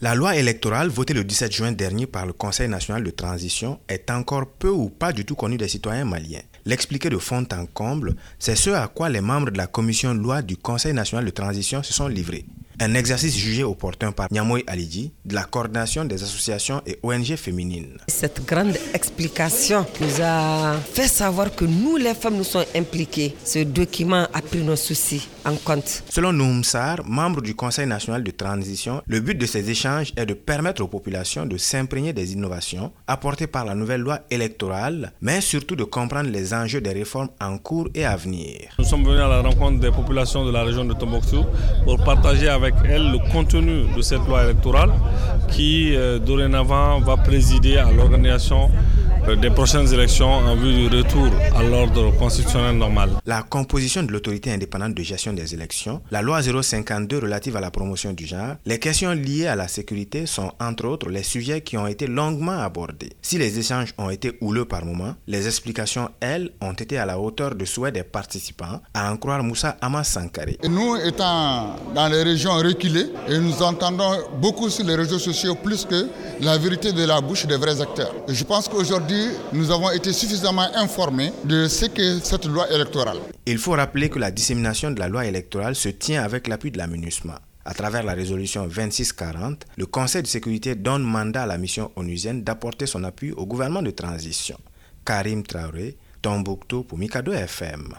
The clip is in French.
La loi électorale votée le 17 juin dernier par le Conseil national de transition est encore peu ou pas du tout connue des citoyens maliens. L'expliquer de fond en comble, c'est ce à quoi les membres de la commission loi du Conseil national de transition se sont livrés. Un exercice jugé opportun par Nyamoy Alidji de la coordination des associations et ONG féminines. Cette grande explication nous a fait savoir que nous, les femmes, nous sommes impliquées. Ce document a pris nos soucis en compte. Selon Noumsar, membre du Conseil national de transition, le but de ces échanges est de permettre aux populations de s'imprégner des innovations apportées par la nouvelle loi électorale, mais surtout de comprendre les enjeux des réformes en cours et à venir. Nous sommes venus à la rencontre des populations de la région de Tombouctou pour partager avec avec elle le contenu de cette loi électorale qui euh, dorénavant va présider à l'organisation des prochaines élections en vue du retour à l'ordre constitutionnel normal. La composition de l'autorité indépendante de gestion des élections, la loi 052 relative à la promotion du genre, les questions liées à la sécurité sont entre autres les sujets qui ont été longuement abordés. Si les échanges ont été houleux par moments, les explications, elles, ont été à la hauteur de souhaits des participants, à en croire Moussa Amas Sankare. Nous étant dans les régions reculées, et nous entendons beaucoup sur les réseaux sociaux plus que la vérité de la bouche des vrais acteurs. je pense qu'aujourd'hui, nous avons été suffisamment informés de ce qu'est cette loi électorale. Il faut rappeler que la dissémination de la loi électorale se tient avec l'appui de la MINUSMA. À travers la résolution 2640, le Conseil de sécurité donne mandat à la mission onusienne d'apporter son appui au gouvernement de transition. Karim Traoré, Tombouctou pour Mikado FM.